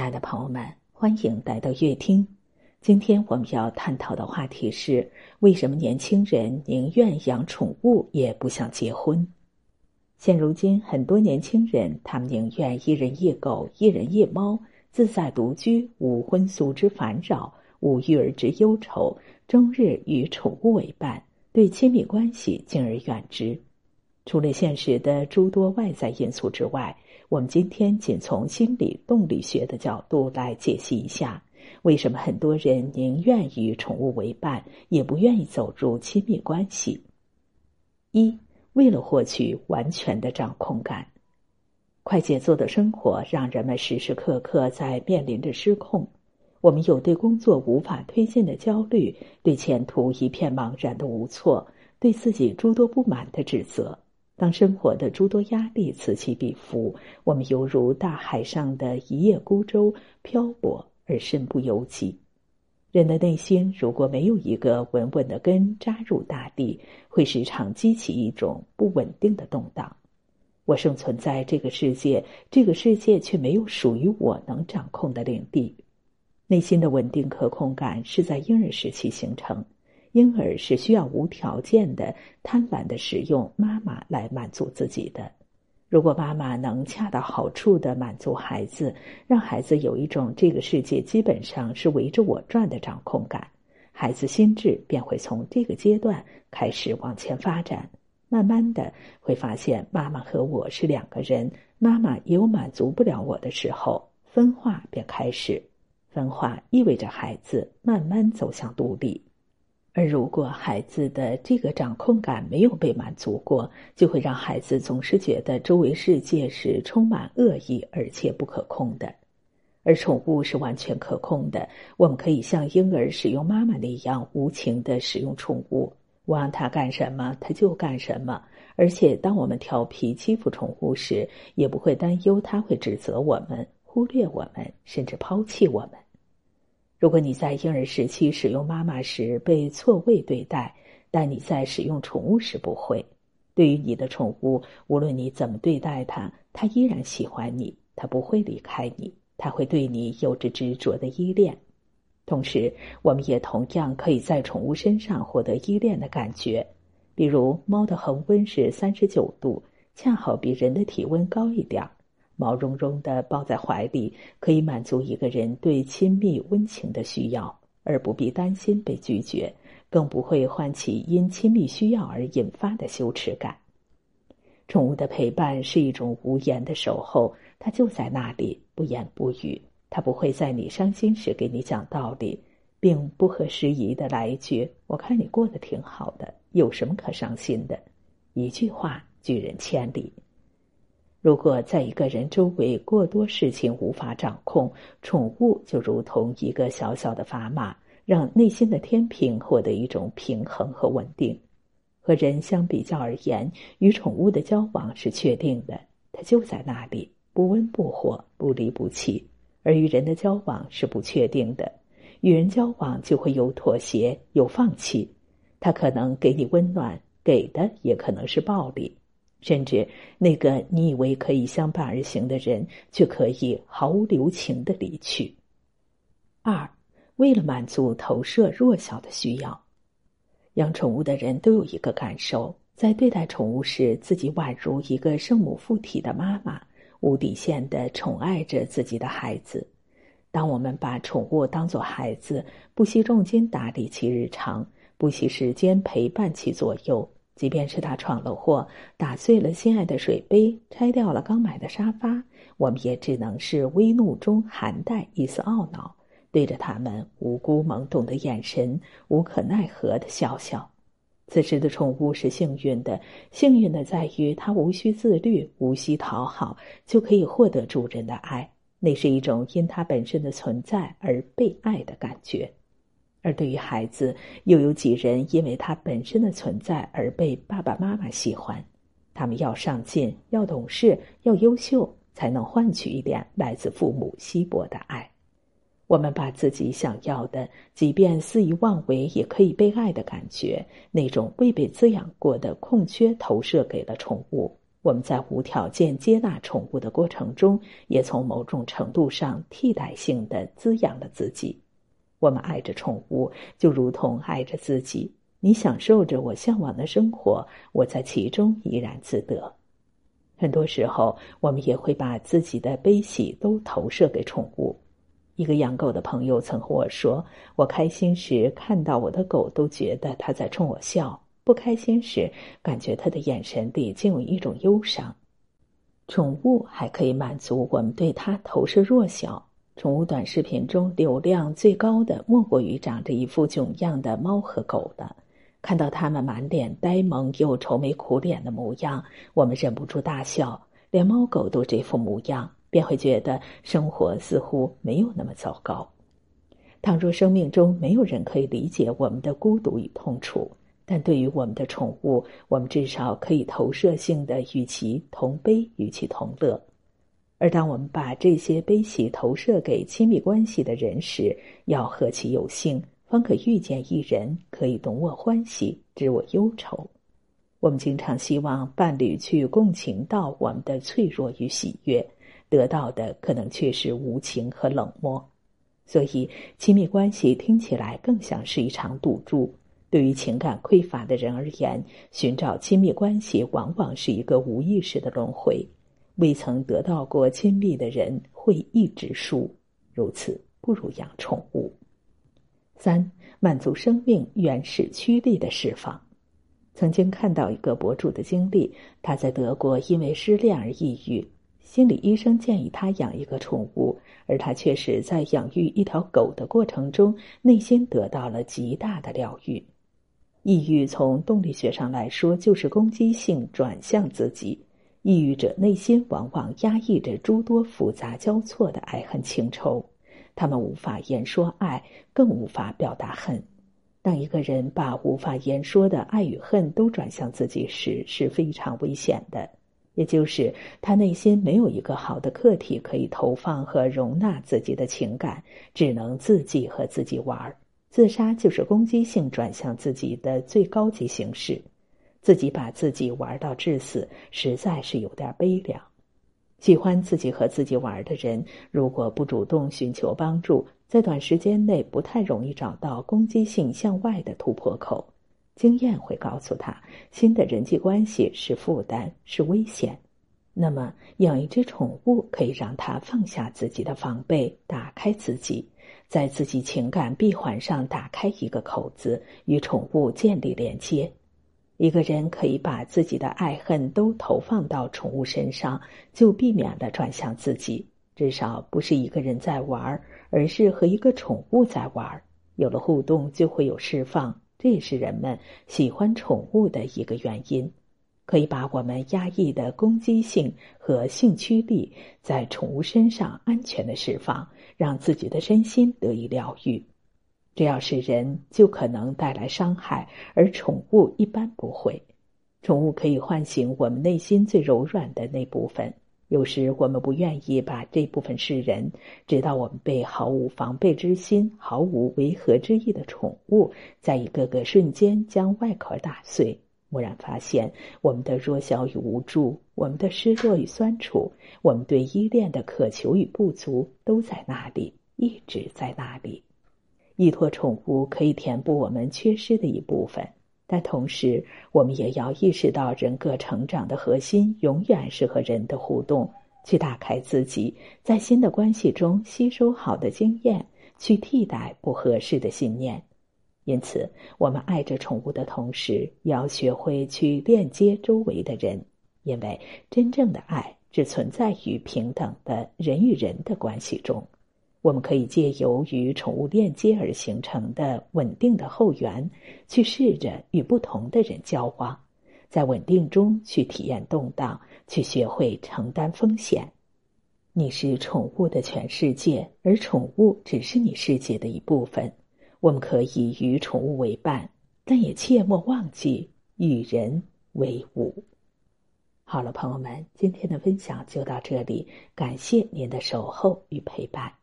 亲爱的朋友们，欢迎来到乐听。今天我们要探讨的话题是：为什么年轻人宁愿养宠物也不想结婚？现如今，很多年轻人他们宁愿一人一狗、一人一猫，自在独居，无婚俗之烦扰，无育儿之忧愁，终日与宠物为伴，对亲密关系敬而远之。除了现实的诸多外在因素之外，我们今天仅从心理动力学的角度来解析一下，为什么很多人宁愿与宠物为伴，也不愿意走入亲密关系。一，为了获取完全的掌控感，快节奏的生活让人们时时刻刻在面临着失控。我们有对工作无法推进的焦虑，对前途一片茫然的无措，对自己诸多不满的指责。当生活的诸多压力此起彼伏，我们犹如大海上的一叶孤舟，漂泊而身不由己。人的内心如果没有一个稳稳的根扎入大地，会时常激起一种不稳定的动荡。我生存在这个世界，这个世界却没有属于我能掌控的领地。内心的稳定可控感是在婴儿时期形成。婴儿是需要无条件的、贪婪的使用妈妈来满足自己的。如果妈妈能恰到好处的满足孩子，让孩子有一种这个世界基本上是围着我转的掌控感，孩子心智便会从这个阶段开始往前发展。慢慢的会发现，妈妈和我是两个人，妈妈也有满足不了我的时候，分化便开始。分化意味着孩子慢慢走向独立。而如果孩子的这个掌控感没有被满足过，就会让孩子总是觉得周围世界是充满恶意而且不可控的。而宠物是完全可控的，我们可以像婴儿使用妈妈那样无情的使用宠物，我让它干什么它就干什么。而且当我们调皮欺负宠物时，也不会担忧它会指责我们、忽略我们，甚至抛弃我们。如果你在婴儿时期使用妈妈时被错位对待，但你在使用宠物时不会。对于你的宠物，无论你怎么对待它，它依然喜欢你，它不会离开你，它会对你有着执着的依恋。同时，我们也同样可以在宠物身上获得依恋的感觉。比如，猫的恒温是三十九度，恰好比人的体温高一点儿。毛茸茸的抱在怀里，可以满足一个人对亲密温情的需要，而不必担心被拒绝，更不会唤起因亲密需要而引发的羞耻感。宠物的陪伴是一种无言的守候，它就在那里，不言不语。它不会在你伤心时给你讲道理，并不合时宜的来一句：“我看你过得挺好的，有什么可伤心的？”一句话拒人千里。如果在一个人周围过多事情无法掌控，宠物就如同一个小小的砝码，让内心的天平获得一种平衡和稳定。和人相比较而言，与宠物的交往是确定的，它就在那里，不温不火，不离不弃；而与人的交往是不确定的，与人交往就会有妥协，有放弃。它可能给你温暖，给的也可能是暴力。甚至那个你以为可以相伴而行的人，却可以毫无留情的离去。二，为了满足投射弱小的需要，养宠物的人都有一个感受：在对待宠物时，自己宛如一个圣母附体的妈妈，无底线的宠爱着自己的孩子。当我们把宠物当作孩子，不惜重金打理其日常，不惜时间陪伴其左右。即便是他闯了祸，打碎了心爱的水杯，拆掉了刚买的沙发，我们也只能是微怒中含带一丝懊恼，对着他们无辜懵懂的眼神，无可奈何的笑笑。此时的宠物是幸运的，幸运的在于它无需自律，无需讨好，就可以获得主人的爱。那是一种因它本身的存在而被爱的感觉。而对于孩子，又有几人因为他本身的存在而被爸爸妈妈喜欢？他们要上进，要懂事，要优秀，才能换取一点来自父母稀薄的爱。我们把自己想要的，即便肆意妄为也可以被爱的感觉，那种未被滋养过的空缺，投射给了宠物，我们在无条件接纳宠物的过程中，也从某种程度上替代性的滋养了自己。我们爱着宠物，就如同爱着自己。你享受着我向往的生活，我在其中怡然自得。很多时候，我们也会把自己的悲喜都投射给宠物。一个养狗的朋友曾和我说：“我开心时看到我的狗，都觉得它在冲我笑；不开心时，感觉它的眼神里竟有一种忧伤。”宠物还可以满足我们对它投射弱小。宠物短视频中流量最高的，莫过于长着一副囧样的猫和狗了。看到它们满脸呆萌又愁眉苦脸的模样，我们忍不住大笑。连猫狗都这副模样，便会觉得生活似乎没有那么糟糕。倘若生命中没有人可以理解我们的孤独与痛楚，但对于我们的宠物，我们至少可以投射性的与其同悲，与其同乐。而当我们把这些悲喜投射给亲密关系的人时，要何其有幸，方可遇见一人可以懂我欢喜，知我忧愁。我们经常希望伴侣去共情到我们的脆弱与喜悦，得到的可能却是无情和冷漠。所以，亲密关系听起来更像是一场赌注。对于情感匮乏的人而言，寻找亲密关系往往是一个无意识的轮回。未曾得到过亲密的人会一直输，如此不如养宠物。三、满足生命原始驱力的释放。曾经看到一个博主的经历，他在德国因为失恋而抑郁，心理医生建议他养一个宠物，而他却是在养育一条狗的过程中，内心得到了极大的疗愈。抑郁从动力学上来说，就是攻击性转向自己。抑郁者内心往往压抑着诸多复杂交错的爱恨情仇，他们无法言说爱，更无法表达恨。当一个人把无法言说的爱与恨都转向自己时，是非常危险的。也就是他内心没有一个好的客体可以投放和容纳自己的情感，只能自己和自己玩儿。自杀就是攻击性转向自己的最高级形式。自己把自己玩到致死，实在是有点悲凉。喜欢自己和自己玩的人，如果不主动寻求帮助，在短时间内不太容易找到攻击性向外的突破口。经验会告诉他，新的人际关系是负担，是危险。那么，养一只宠物可以让他放下自己的防备，打开自己，在自己情感闭环上打开一个口子，与宠物建立连接。一个人可以把自己的爱恨都投放到宠物身上，就避免了转向自己。至少不是一个人在玩，而是和一个宠物在玩。有了互动，就会有释放，这也是人们喜欢宠物的一个原因。可以把我们压抑的攻击性和性驱力，在宠物身上安全的释放，让自己的身心得以疗愈。只要是人，就可能带来伤害，而宠物一般不会。宠物可以唤醒我们内心最柔软的那部分。有时我们不愿意把这部分示人，直到我们被毫无防备之心、毫无违和之意的宠物，在一个个瞬间将外壳打碎，蓦然发现我们的弱小与无助，我们的失落与酸楚，我们对依恋的渴求与不足，都在那里，一直在那里。依托宠物可以填补我们缺失的一部分，但同时，我们也要意识到，人格成长的核心永远是和人的互动，去打开自己，在新的关系中吸收好的经验，去替代不合适的信念。因此，我们爱着宠物的同时，也要学会去链接周围的人，因为真正的爱只存在于平等的人与人的关系中。我们可以借由与宠物链接而形成的稳定的后援，去试着与不同的人交往，在稳定中去体验动荡，去学会承担风险。你是宠物的全世界，而宠物只是你世界的一部分。我们可以与宠物为伴，但也切莫忘记与人为伍。好了，朋友们，今天的分享就到这里，感谢您的守候与陪伴。